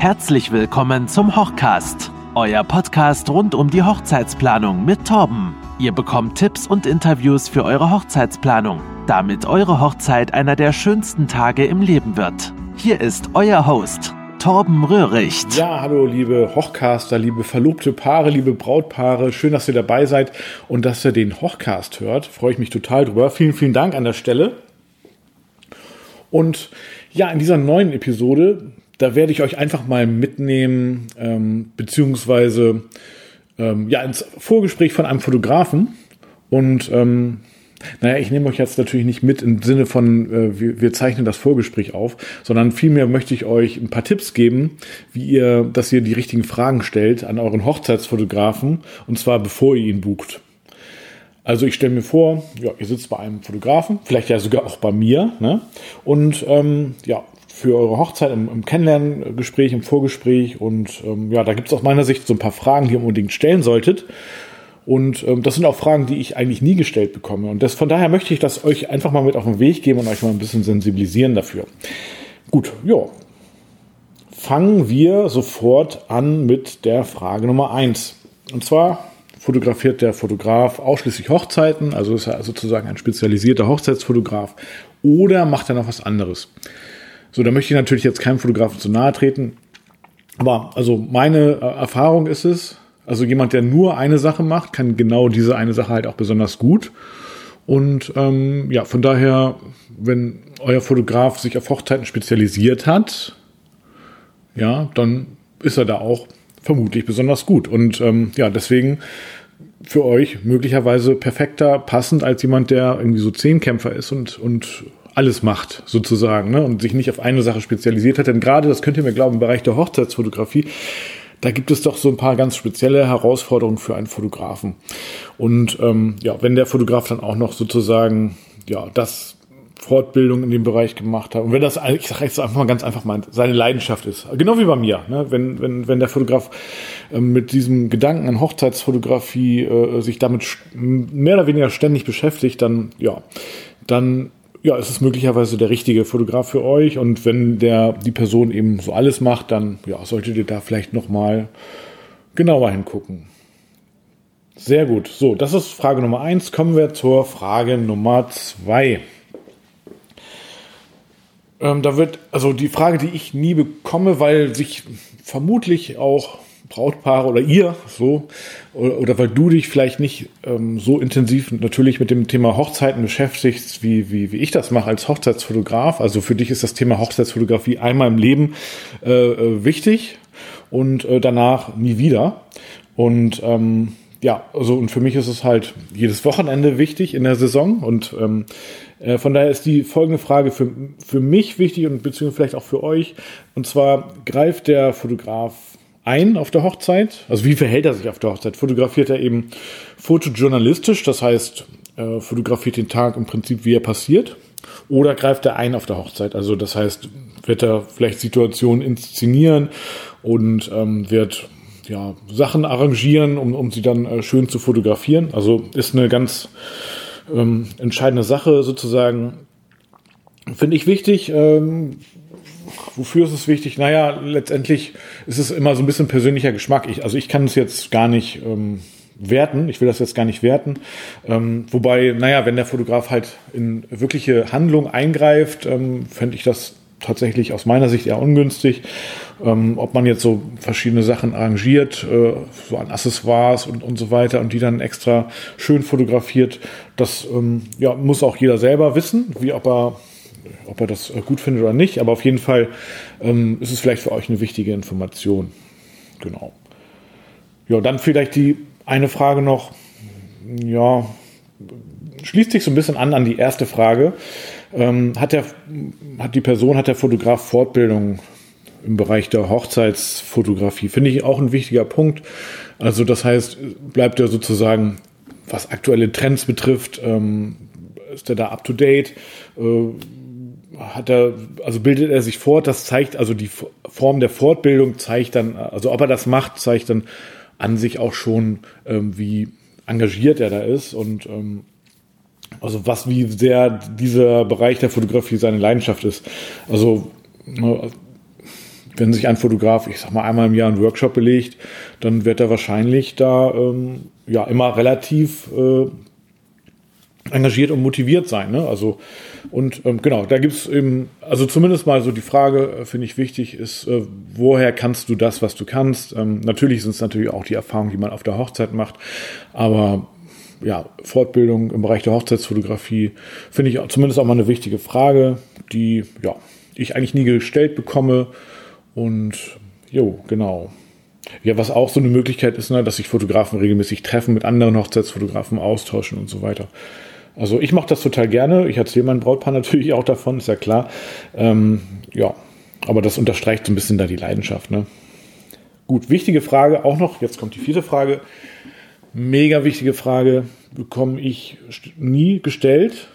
Herzlich willkommen zum Hochcast, euer Podcast rund um die Hochzeitsplanung mit Torben. Ihr bekommt Tipps und Interviews für eure Hochzeitsplanung, damit eure Hochzeit einer der schönsten Tage im Leben wird. Hier ist euer Host, Torben Röhricht. Ja, hallo liebe Hochcaster, liebe verlobte Paare, liebe Brautpaare. Schön, dass ihr dabei seid und dass ihr den Hochcast hört. Freue ich mich total drüber. Vielen, vielen Dank an der Stelle. Und ja, in dieser neuen Episode, da werde ich euch einfach mal mitnehmen, ähm, beziehungsweise ähm, ja, ins Vorgespräch von einem Fotografen. Und ähm, naja, ich nehme euch jetzt natürlich nicht mit im Sinne von, äh, wir, wir zeichnen das Vorgespräch auf, sondern vielmehr möchte ich euch ein paar Tipps geben, wie ihr, dass ihr die richtigen Fragen stellt an euren Hochzeitsfotografen und zwar bevor ihr ihn bucht. Also ich stelle mir vor, ja, ihr sitzt bei einem Fotografen, vielleicht ja sogar auch bei mir, ne? Und ähm, ja, für eure Hochzeit im, im Kennenlerngespräch, im Vorgespräch und ähm, ja, da gibt es aus meiner Sicht so ein paar Fragen, die ihr unbedingt stellen solltet. Und ähm, das sind auch Fragen, die ich eigentlich nie gestellt bekomme. Und das, von daher möchte ich das euch einfach mal mit auf den Weg geben und euch mal ein bisschen sensibilisieren dafür. Gut, ja. Fangen wir sofort an mit der Frage Nummer eins. Und zwar fotografiert der Fotograf ausschließlich Hochzeiten, also ist er sozusagen ein spezialisierter Hochzeitsfotograf, oder macht er noch was anderes? So, da möchte ich natürlich jetzt keinem Fotografen zu nahe treten. Aber also meine äh, Erfahrung ist es, also jemand, der nur eine Sache macht, kann genau diese eine Sache halt auch besonders gut. Und ähm, ja, von daher, wenn euer Fotograf sich auf Hochzeiten spezialisiert hat, ja, dann ist er da auch vermutlich besonders gut. Und ähm, ja, deswegen für euch möglicherweise perfekter passend als jemand, der irgendwie so Zehnkämpfer ist und, und alles macht, sozusagen, ne? und sich nicht auf eine Sache spezialisiert hat. Denn gerade, das könnt ihr mir glauben, im Bereich der Hochzeitsfotografie, da gibt es doch so ein paar ganz spezielle Herausforderungen für einen Fotografen. Und ähm, ja, wenn der Fotograf dann auch noch sozusagen ja das Fortbildung in dem Bereich gemacht hat und wenn das, ich sage jetzt einfach mal ganz einfach mal, seine Leidenschaft ist, genau wie bei mir, ne? wenn, wenn, wenn der Fotograf ähm, mit diesem Gedanken an Hochzeitsfotografie äh, sich damit mehr oder weniger ständig beschäftigt, dann ja, dann ja, es ist möglicherweise der richtige Fotograf für euch. Und wenn der, die Person eben so alles macht, dann ja, solltet ihr da vielleicht nochmal genauer hingucken. Sehr gut. So, das ist Frage Nummer eins. Kommen wir zur Frage Nummer zwei. Ähm, da wird, also die Frage, die ich nie bekomme, weil sich vermutlich auch Brautpaare oder ihr so oder, oder weil du dich vielleicht nicht ähm, so intensiv natürlich mit dem Thema Hochzeiten beschäftigst, wie, wie, wie ich das mache als Hochzeitsfotograf. Also für dich ist das Thema Hochzeitsfotografie einmal im Leben äh, äh wichtig und äh, danach nie wieder. Und ähm, ja, also und für mich ist es halt jedes Wochenende wichtig in der Saison und ähm, äh, von daher ist die folgende Frage für, für mich wichtig und beziehungsweise vielleicht auch für euch. Und zwar greift der Fotograf ein auf der Hochzeit? Also wie verhält er sich auf der Hochzeit? Fotografiert er eben fotojournalistisch, das heißt, äh, fotografiert den Tag im Prinzip, wie er passiert? Oder greift er ein auf der Hochzeit? Also das heißt, wird er vielleicht Situationen inszenieren und ähm, wird ja, Sachen arrangieren, um, um sie dann äh, schön zu fotografieren. Also ist eine ganz ähm, entscheidende Sache sozusagen. Finde ich wichtig. Ähm, wofür ist es wichtig? Naja, letztendlich ist es immer so ein bisschen persönlicher Geschmack. Ich, also ich kann es jetzt gar nicht ähm, werten. Ich will das jetzt gar nicht werten. Ähm, wobei, naja, wenn der Fotograf halt in wirkliche Handlung eingreift, ähm, fände ich das tatsächlich aus meiner Sicht eher ungünstig. Ähm, ob man jetzt so verschiedene Sachen arrangiert, äh, so an Accessoires und, und so weiter und die dann extra schön fotografiert, das ähm, ja, muss auch jeder selber wissen, wie ob er ob er das äh, gut findet oder nicht, aber auf jeden Fall ähm, ist es vielleicht für euch eine wichtige Information. Genau. Ja, dann vielleicht die eine Frage noch, ja, schließt sich so ein bisschen an an die erste Frage. Ähm, hat, der, hat die Person, hat der Fotograf Fortbildung im Bereich der Hochzeitsfotografie? Finde ich auch ein wichtiger Punkt. Also das heißt, bleibt er sozusagen, was aktuelle Trends betrifft, ähm, ist er da up to date? Äh, hat er, also bildet er sich fort, das zeigt, also die Form der Fortbildung zeigt dann, also ob er das macht, zeigt dann an sich auch schon, ähm, wie engagiert er da ist und ähm, also was, wie sehr dieser Bereich der Fotografie seine Leidenschaft ist. Also ne, wenn sich ein Fotograf, ich sag mal, einmal im Jahr einen Workshop belegt, dann wird er wahrscheinlich da ähm, ja immer relativ äh, engagiert und motiviert sein. Ne? Also und ähm, genau, da gibt's eben, also zumindest mal so die Frage, äh, finde ich wichtig, ist, äh, woher kannst du das, was du kannst? Ähm, natürlich sind es natürlich auch die Erfahrungen, die man auf der Hochzeit macht, aber ja, Fortbildung im Bereich der Hochzeitsfotografie finde ich zumindest auch mal eine wichtige Frage, die ja, ich eigentlich nie gestellt bekomme. Und jo, genau. Ja, was auch so eine Möglichkeit ist, ne, dass sich Fotografen regelmäßig treffen, mit anderen Hochzeitsfotografen austauschen und so weiter. Also ich mache das total gerne. Ich erzähle meinem Brautpaar natürlich auch davon, ist ja klar. Ähm, ja, aber das unterstreicht so ein bisschen da die Leidenschaft. Ne? Gut, wichtige Frage auch noch. Jetzt kommt die vierte Frage. Mega wichtige Frage, bekomme ich nie gestellt,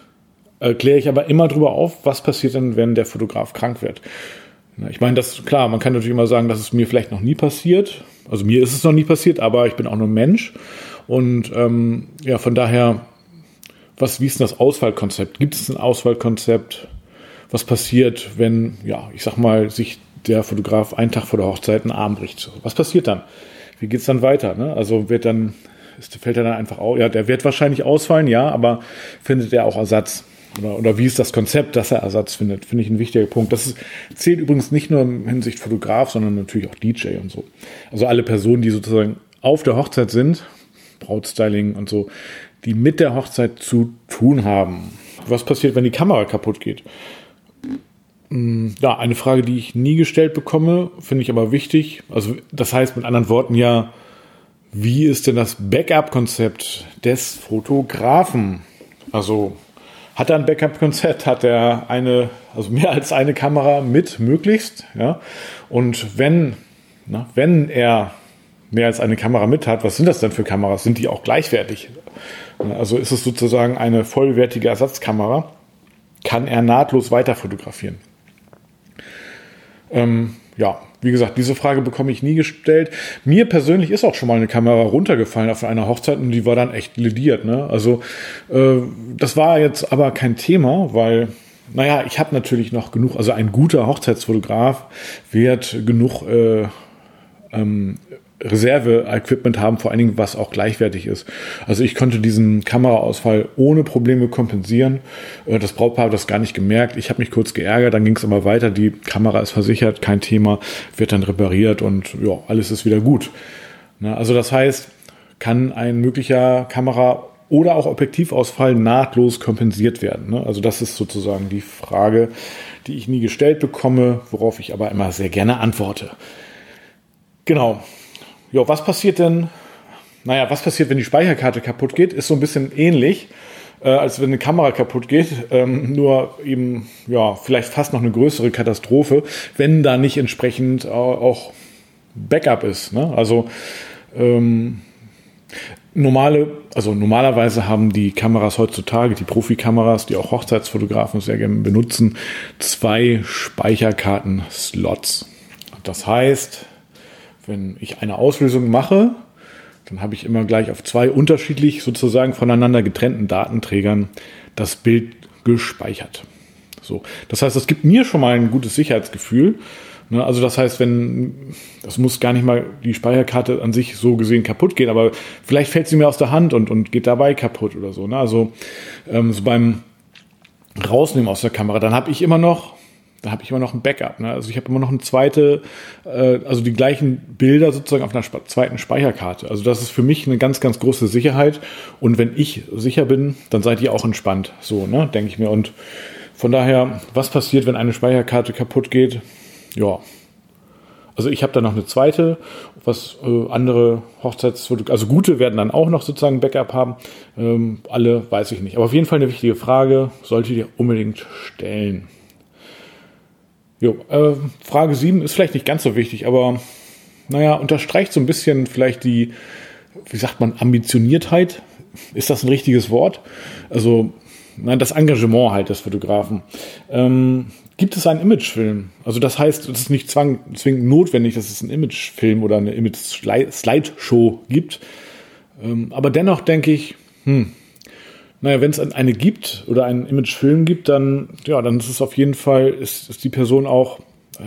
äh, kläre ich aber immer drüber auf, was passiert denn, wenn der Fotograf krank wird. Ich meine, das klar, man kann natürlich immer sagen, dass es mir vielleicht noch nie passiert. Also mir ist es noch nie passiert, aber ich bin auch nur Mensch. Und ähm, ja, von daher, was, wie ist denn das Auswahlkonzept? Gibt es ein Auswahlkonzept? Was passiert, wenn, ja, ich sag mal, sich der Fotograf einen Tag vor der Hochzeit einen Arm bricht? Was passiert dann? Wie geht's dann weiter? Ne? Also wird dann ist, fällt er dann einfach aus. Ja, der wird wahrscheinlich ausfallen, ja, aber findet er auch Ersatz? Oder, oder wie ist das Konzept, dass er Ersatz findet? Finde ich ein wichtiger Punkt. Das ist, zählt übrigens nicht nur in Hinsicht Fotograf, sondern natürlich auch DJ und so. Also alle Personen, die sozusagen auf der Hochzeit sind, Brautstyling und so, die mit der Hochzeit zu tun haben. Was passiert, wenn die Kamera kaputt geht? Hm, ja, eine Frage, die ich nie gestellt bekomme, finde ich aber wichtig. Also, das heißt mit anderen Worten ja, wie ist denn das Backup-Konzept des Fotografen? Also hat er ein Backup-Konzept? Hat er eine, also mehr als eine Kamera mit möglichst? Ja. Und wenn, na, wenn er mehr als eine Kamera mit hat, was sind das denn für Kameras? Sind die auch gleichwertig? Also ist es sozusagen eine vollwertige Ersatzkamera? Kann er nahtlos weiter fotografieren? Ähm, ja, wie gesagt, diese Frage bekomme ich nie gestellt. Mir persönlich ist auch schon mal eine Kamera runtergefallen auf einer Hochzeit und die war dann echt lediert. Ne? Also äh, das war jetzt aber kein Thema, weil naja, ich habe natürlich noch genug, also ein guter Hochzeitsfotograf wird genug äh, ähm, Reserve-Equipment haben, vor allen Dingen, was auch gleichwertig ist. Also ich konnte diesen Kameraausfall ohne Probleme kompensieren. Äh, das Brautpaar hat das gar nicht gemerkt. Ich habe mich kurz geärgert, dann ging es aber weiter. Die Kamera ist versichert, kein Thema, wird dann repariert und ja, alles ist wieder gut. Also das heißt, kann ein möglicher Kamera oder auch Objektivausfall nahtlos kompensiert werden. Ne? Also das ist sozusagen die Frage, die ich nie gestellt bekomme, worauf ich aber immer sehr gerne antworte. Genau, ja, was passiert denn? Naja, was passiert, wenn die Speicherkarte kaputt geht? Ist so ein bisschen ähnlich, äh, als wenn eine Kamera kaputt geht. Ähm, nur eben, ja, vielleicht fast noch eine größere Katastrophe, wenn da nicht entsprechend auch Backup ist. Ne? Also, ähm, normale, also normalerweise haben die Kameras heutzutage, die Profikameras, die auch Hochzeitsfotografen sehr gerne benutzen, zwei Speicherkarten-Slots. Das heißt, wenn ich eine Auslösung mache, dann habe ich immer gleich auf zwei unterschiedlich sozusagen voneinander getrennten Datenträgern das Bild gespeichert. So, das heißt, das gibt mir schon mal ein gutes Sicherheitsgefühl. Ne, also das heißt, wenn das muss gar nicht mal die Speicherkarte an sich so gesehen kaputt gehen, aber vielleicht fällt sie mir aus der Hand und, und geht dabei kaputt oder so. Ne? Also ähm, so beim Rausnehmen aus der Kamera, dann habe ich immer noch da habe ich immer noch ein Backup. Ne? Also ich habe immer noch eine zweite, äh, also die gleichen Bilder sozusagen auf einer zweiten Speicherkarte. Also das ist für mich eine ganz, ganz große Sicherheit. Und wenn ich sicher bin, dann seid ihr auch entspannt. So, ne, denke ich mir. Und von daher, was passiert, wenn eine Speicherkarte kaputt geht? Ja. Also ich habe da noch eine zweite, was äh, andere Hochzeitsfotografen, also gute werden dann auch noch sozusagen Backup haben. Ähm, alle weiß ich nicht. Aber auf jeden Fall eine wichtige Frage, solltet ihr unbedingt stellen. Jo, äh, Frage 7 ist vielleicht nicht ganz so wichtig, aber naja, unterstreicht so ein bisschen vielleicht die, wie sagt man, Ambitioniertheit. Ist das ein richtiges Wort? Also, nein, das Engagement halt des Fotografen. Ähm, gibt es einen Imagefilm? Also das heißt, es ist nicht zwang, zwingend notwendig, dass es einen Imagefilm oder eine Image-Slideshow gibt. Ähm, aber dennoch denke ich, hm, naja, wenn es eine gibt oder einen Imagefilm gibt, dann, ja, dann ist es auf jeden Fall, ist, ist die Person auch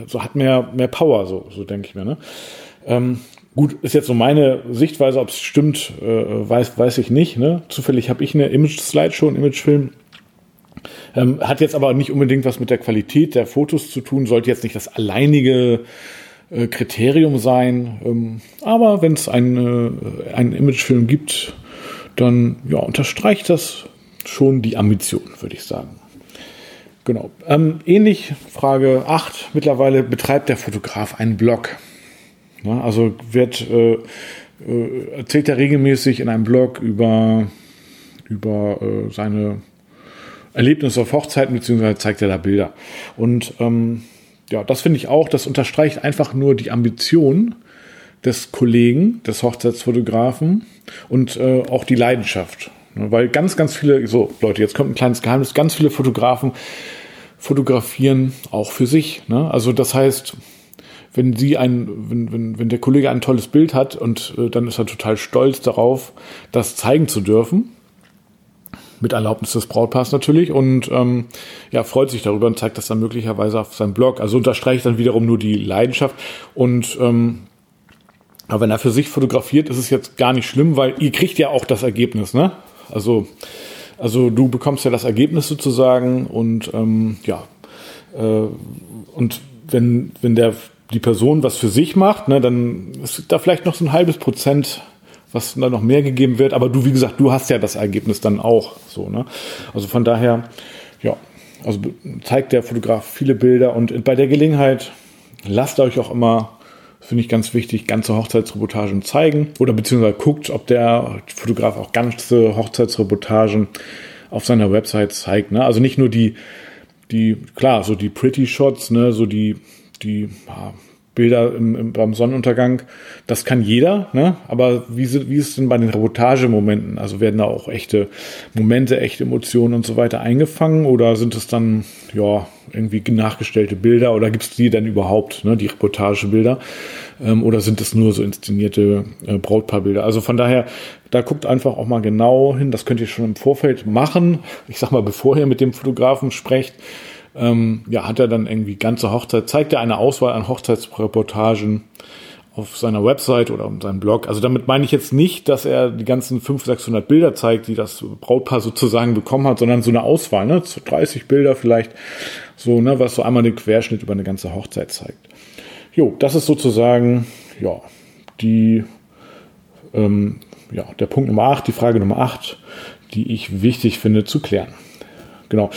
so hat mehr, mehr Power, so, so denke ich mir. Ne? Ähm, gut, ist jetzt so meine Sichtweise, ob es stimmt, äh, weiß, weiß ich nicht. Ne? Zufällig habe ich eine Image-Slideshow, einen Imagefilm. Ähm, hat jetzt aber nicht unbedingt was mit der Qualität der Fotos zu tun, sollte jetzt nicht das alleinige äh, Kriterium sein. Ähm, aber wenn es einen, äh, einen Imagefilm gibt, dann ja, unterstreicht das schon die Ambition, würde ich sagen. Genau. Ähm, ähnlich, Frage 8. Mittlerweile betreibt der Fotograf einen Blog. Ja, also wird, äh, äh, erzählt er regelmäßig in einem Blog über, über äh, seine Erlebnisse auf Hochzeiten, beziehungsweise zeigt er da Bilder. Und ähm, ja, das finde ich auch, das unterstreicht einfach nur die Ambition des Kollegen, des Hochzeitsfotografen und äh, auch die Leidenschaft. Weil ganz, ganz viele, so Leute, jetzt kommt ein kleines Geheimnis, ganz viele Fotografen fotografieren auch für sich. Ne? Also das heißt, wenn sie ein, wenn, wenn, wenn der Kollege ein tolles Bild hat und äh, dann ist er total stolz darauf, das zeigen zu dürfen, mit Erlaubnis des Brautpaars natürlich und ähm, ja, freut sich darüber und zeigt das dann möglicherweise auf seinem Blog. Also unterstreicht dann wiederum nur die Leidenschaft und ähm, aber wenn er für sich fotografiert, ist es jetzt gar nicht schlimm, weil ihr kriegt ja auch das Ergebnis, ne? Also, also du bekommst ja das Ergebnis sozusagen und ähm, ja, äh, und wenn, wenn der die Person was für sich macht, ne, dann ist da vielleicht noch so ein halbes Prozent was da noch mehr gegeben wird. Aber du, wie gesagt, du hast ja das Ergebnis dann auch so. Ne? Also von daher, ja, also zeigt der Fotograf viele Bilder und bei der Gelegenheit lasst euch auch immer, finde ich ganz wichtig, ganze Hochzeitsreportagen zeigen oder beziehungsweise guckt, ob der Fotograf auch ganze Hochzeitsreportagen auf seiner Website zeigt. Ne? Also nicht nur die, die, klar, so die Pretty Shots, ne, so die, die ja, Bilder im, im, beim Sonnenuntergang, das kann jeder, ne? aber wie, wie ist es denn bei den Reportagemomenten? Also werden da auch echte Momente, echte Emotionen und so weiter eingefangen oder sind es dann ja irgendwie nachgestellte Bilder oder gibt es die denn überhaupt, ne, die Reportagebilder? Ähm, oder sind es nur so inszenierte äh, Brautpaarbilder? Also von daher, da guckt einfach auch mal genau hin, das könnt ihr schon im Vorfeld machen. Ich sag mal, bevor ihr mit dem Fotografen sprecht, ähm, ja, hat er dann irgendwie ganze Hochzeit, zeigt er eine Auswahl an Hochzeitsreportagen auf seiner Website oder auf seinem Blog. Also damit meine ich jetzt nicht, dass er die ganzen 500, 600 Bilder zeigt, die das Brautpaar sozusagen bekommen hat, sondern so eine Auswahl, ne, 30 Bilder vielleicht, so, ne, was so einmal den Querschnitt über eine ganze Hochzeit zeigt. Jo, das ist sozusagen, ja, die, ähm, ja, der Punkt Nummer 8, die Frage Nummer 8, die ich wichtig finde zu klären. Genau.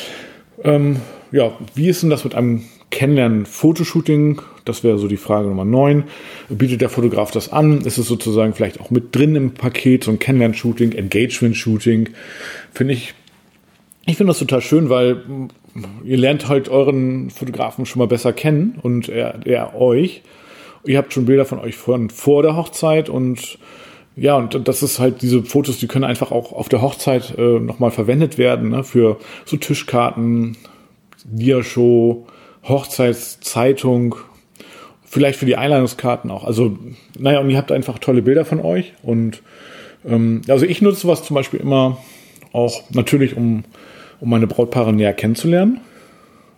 Ähm, ja, wie ist denn das mit einem Kennenlernen-Fotoshooting? Das wäre so die Frage Nummer 9. Bietet der Fotograf das an? Ist es sozusagen vielleicht auch mit drin im Paket, so ein Kennenlern-Shooting, Engagement-Shooting? Finde ich, ich finde das total schön, weil ihr lernt halt euren Fotografen schon mal besser kennen und er, er euch. Ihr habt schon Bilder von euch von vor der Hochzeit und ja, und das ist halt diese Fotos, die können einfach auch auf der Hochzeit äh, nochmal verwendet werden, ne, für so Tischkarten, Diashow, Hochzeitszeitung, vielleicht für die Einladungskarten auch. Also, naja, und ihr habt einfach tolle Bilder von euch. Und ähm, also ich nutze was zum Beispiel immer auch natürlich, um, um meine Brautpaare näher kennenzulernen.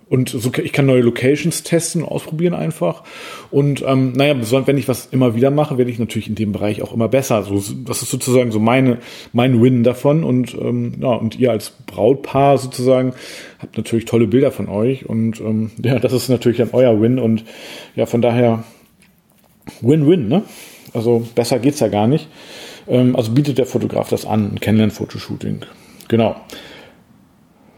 Und so, ich kann neue Locations testen und ausprobieren einfach. Und ähm, naja, wenn ich was immer wieder mache, werde ich natürlich in dem Bereich auch immer besser. So, das ist sozusagen so meine, mein Win davon. Und ähm, ja, und ihr als Brautpaar sozusagen habt natürlich tolle Bilder von euch. Und ähm, ja, das ist natürlich dann euer Win. Und ja, von daher Win-Win, ne? Also besser geht's ja gar nicht. Ähm, also bietet der Fotograf das an, ein Kennenlern-Fotoshooting. Genau.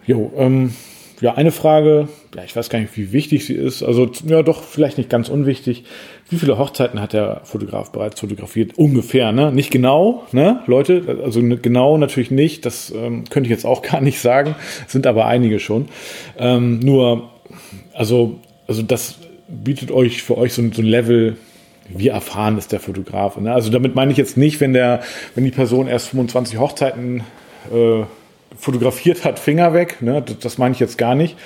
Jo, ähm, ja, eine Frage, ja, ich weiß gar nicht, wie wichtig sie ist. Also, ja, doch, vielleicht nicht ganz unwichtig. Wie viele Hochzeiten hat der Fotograf bereits fotografiert? Ungefähr, ne? Nicht genau, ne, Leute? Also genau natürlich nicht. Das ähm, könnte ich jetzt auch gar nicht sagen. Sind aber einige schon. Ähm, nur, also, also das bietet euch für euch so, so ein Level wie erfahren ist der Fotograf. Ne? Also damit meine ich jetzt nicht, wenn der, wenn die Person erst 25 Hochzeiten äh, fotografiert hat, Finger weg. Ne? Das, das meine ich jetzt gar nicht.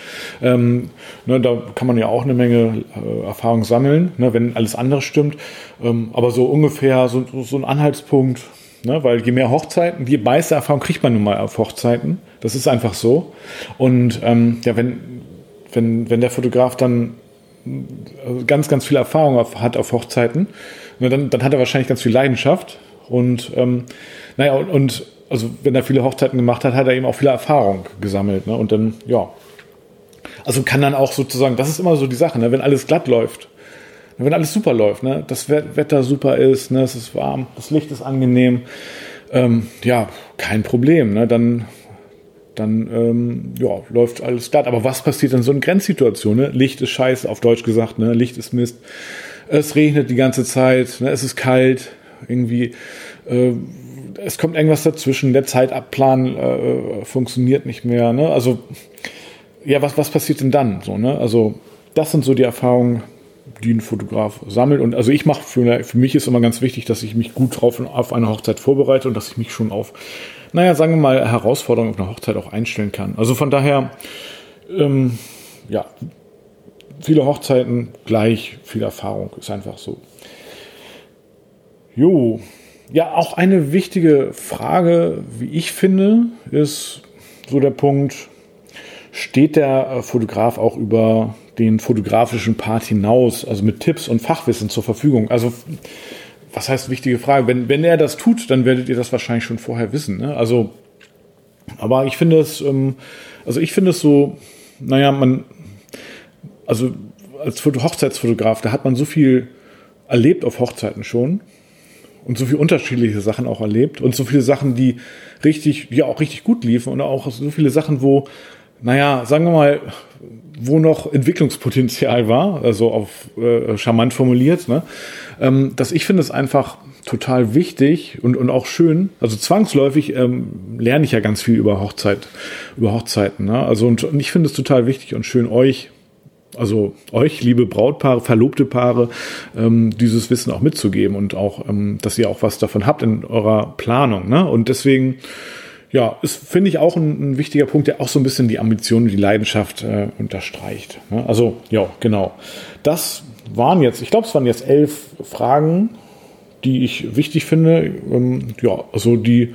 Ähm, ne, da kann man ja auch eine Menge äh, Erfahrung sammeln, ne, wenn alles andere stimmt. Ähm, aber so ungefähr so, so ein Anhaltspunkt, ne? weil je mehr Hochzeiten, die meiste Erfahrung kriegt man nun mal auf Hochzeiten. Das ist einfach so. Und ähm, ja, wenn, wenn, wenn der Fotograf dann ganz, ganz viel Erfahrung auf, hat auf Hochzeiten, dann, dann hat er wahrscheinlich ganz viel Leidenschaft. Und ähm, naja, und, und also wenn er viele Hochzeiten gemacht hat, hat er eben auch viel Erfahrung gesammelt. Ne? Und dann, ja. Also kann dann auch sozusagen, das ist immer so die Sache, ne? wenn alles glatt läuft, wenn alles super läuft, ne? das Wetter super ist, ne? es ist warm, das Licht ist angenehm, ähm, ja, kein Problem. Ne? Dann dann ähm, ja, läuft alles glatt. Aber was passiert in so einer Grenzsituation? Ne? Licht ist scheiße, auf Deutsch gesagt, ne? Licht ist Mist. Es regnet die ganze Zeit, ne? es ist kalt, irgendwie, äh, es kommt irgendwas dazwischen, der Zeitabplan äh, funktioniert nicht mehr. Ne? Also, ja, was, was passiert denn dann? So, ne? Also, das sind so die Erfahrungen, die ein Fotograf sammelt. Und also ich mache für, für mich ist immer ganz wichtig, dass ich mich gut drauf auf eine Hochzeit vorbereite und dass ich mich schon auf naja, sagen wir mal, Herausforderungen auf einer Hochzeit auch einstellen kann. Also von daher, ähm, ja, viele Hochzeiten gleich viel Erfahrung, ist einfach so. Jo, ja, auch eine wichtige Frage, wie ich finde, ist so der Punkt, steht der Fotograf auch über den fotografischen Part hinaus, also mit Tipps und Fachwissen zur Verfügung? Also was heißt wichtige Frage? Wenn, wenn er das tut, dann werdet ihr das wahrscheinlich schon vorher wissen. Ne? Also, aber ich finde es, ähm, also ich finde es so, naja, man, also als Hochzeitsfotograf, da hat man so viel erlebt auf Hochzeiten schon und so viele unterschiedliche Sachen auch erlebt und so viele Sachen, die richtig, ja auch richtig gut liefen und auch so viele Sachen, wo, naja, sagen wir mal, wo noch Entwicklungspotenzial war, also auf äh, charmant formuliert, ne? ähm, dass ich finde es einfach total wichtig und, und auch schön. Also zwangsläufig ähm, lerne ich ja ganz viel über Hochzeit, über Hochzeiten. Ne? Also und, und ich finde es total wichtig und schön, euch, also euch, liebe Brautpaare, verlobte Paare, ähm, dieses Wissen auch mitzugeben und auch, ähm, dass ihr auch was davon habt in eurer Planung. Ne? Und deswegen ja, ist, finde ich, auch ein, ein, wichtiger Punkt, der auch so ein bisschen die Ambition und die Leidenschaft äh, unterstreicht. Ne? Also, ja, genau. Das waren jetzt, ich glaube, es waren jetzt elf Fragen, die ich wichtig finde. Ähm, ja, also die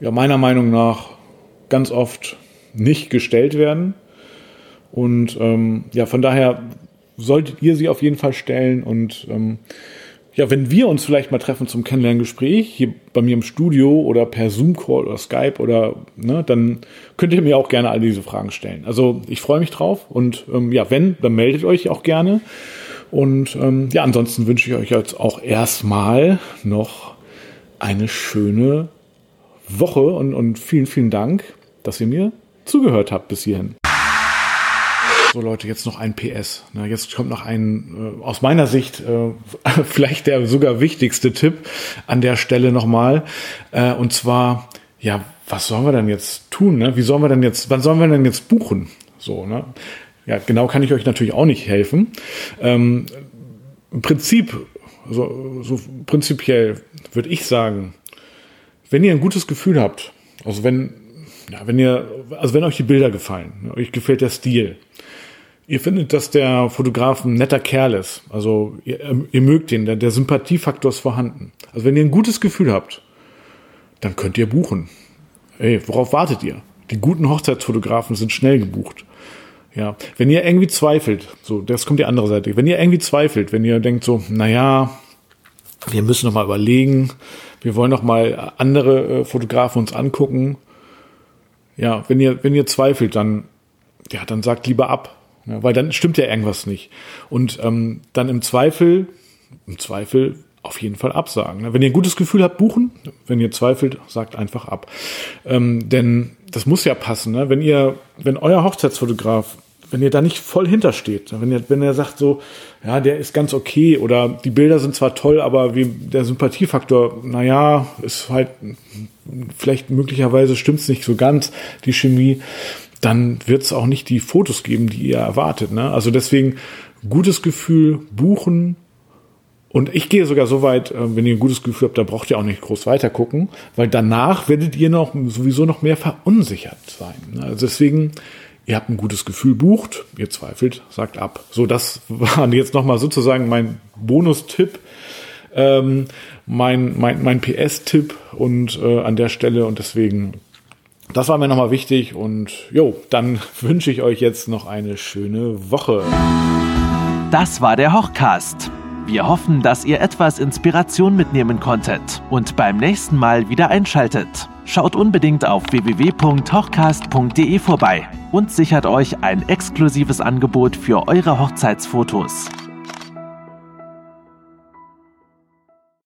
ja meiner Meinung nach ganz oft nicht gestellt werden. Und ähm, ja, von daher solltet ihr sie auf jeden Fall stellen und ähm, ja, wenn wir uns vielleicht mal treffen zum Kennenlerngespräch, hier bei mir im Studio oder per Zoom-Call oder Skype oder, ne, dann könnt ihr mir auch gerne all diese Fragen stellen. Also ich freue mich drauf und ähm, ja, wenn, dann meldet euch auch gerne. Und ähm, ja, ansonsten wünsche ich euch jetzt auch erstmal noch eine schöne Woche und, und vielen, vielen Dank, dass ihr mir zugehört habt bis hierhin. So Leute, jetzt noch ein PS. Na, jetzt kommt noch ein, äh, aus meiner Sicht, äh, vielleicht der sogar wichtigste Tipp an der Stelle nochmal. Äh, und zwar, ja, was sollen wir denn jetzt tun? Ne? Wie sollen wir denn jetzt, wann sollen wir denn jetzt buchen? So, ne? Ja, genau kann ich euch natürlich auch nicht helfen. Ähm, Im Prinzip, so, so prinzipiell würde ich sagen, wenn ihr ein gutes Gefühl habt, also wenn, ja, wenn ihr, also wenn euch die Bilder gefallen, euch gefällt der Stil, Ihr findet, dass der Fotograf ein netter Kerl ist. Also ihr, ähm, ihr mögt ihn, der, der Sympathiefaktor ist vorhanden. Also wenn ihr ein gutes Gefühl habt, dann könnt ihr buchen. Ey, worauf wartet ihr? Die guten Hochzeitsfotografen sind schnell gebucht. Ja, wenn ihr irgendwie zweifelt, so, das kommt die andere Seite. Wenn ihr irgendwie zweifelt, wenn ihr denkt so, naja, wir müssen noch mal überlegen, wir wollen noch mal andere äh, Fotografen uns angucken. Ja, wenn ihr, wenn ihr zweifelt, dann, ja, dann sagt lieber ab. Ja, weil dann stimmt ja irgendwas nicht. Und ähm, dann im Zweifel, im Zweifel auf jeden Fall absagen. Ne? Wenn ihr ein gutes Gefühl habt, buchen. Wenn ihr zweifelt, sagt einfach ab. Ähm, denn das muss ja passen. Ne? Wenn ihr, wenn euer Hochzeitsfotograf, wenn ihr da nicht voll hintersteht, wenn ihr, wenn er sagt so, ja, der ist ganz okay oder die Bilder sind zwar toll, aber wie der Sympathiefaktor, naja, ist halt vielleicht möglicherweise stimmt's nicht so ganz, die Chemie dann wird es auch nicht die Fotos geben, die ihr erwartet. Ne? Also deswegen gutes Gefühl, buchen. Und ich gehe sogar so weit, äh, wenn ihr ein gutes Gefühl habt, da braucht ihr auch nicht groß weiter gucken, weil danach werdet ihr noch sowieso noch mehr verunsichert sein. Ne? Also deswegen, ihr habt ein gutes Gefühl, bucht, ihr zweifelt, sagt ab. So, das war jetzt nochmal sozusagen mein Bonustipp, ähm, mein, mein, mein PS-Tipp und äh, an der Stelle und deswegen das war mir nochmal wichtig und jo, dann wünsche ich euch jetzt noch eine schöne Woche. Das war der Hochcast. Wir hoffen, dass ihr etwas Inspiration mitnehmen konntet und beim nächsten Mal wieder einschaltet. Schaut unbedingt auf www.hochcast.de vorbei und sichert euch ein exklusives Angebot für eure Hochzeitsfotos.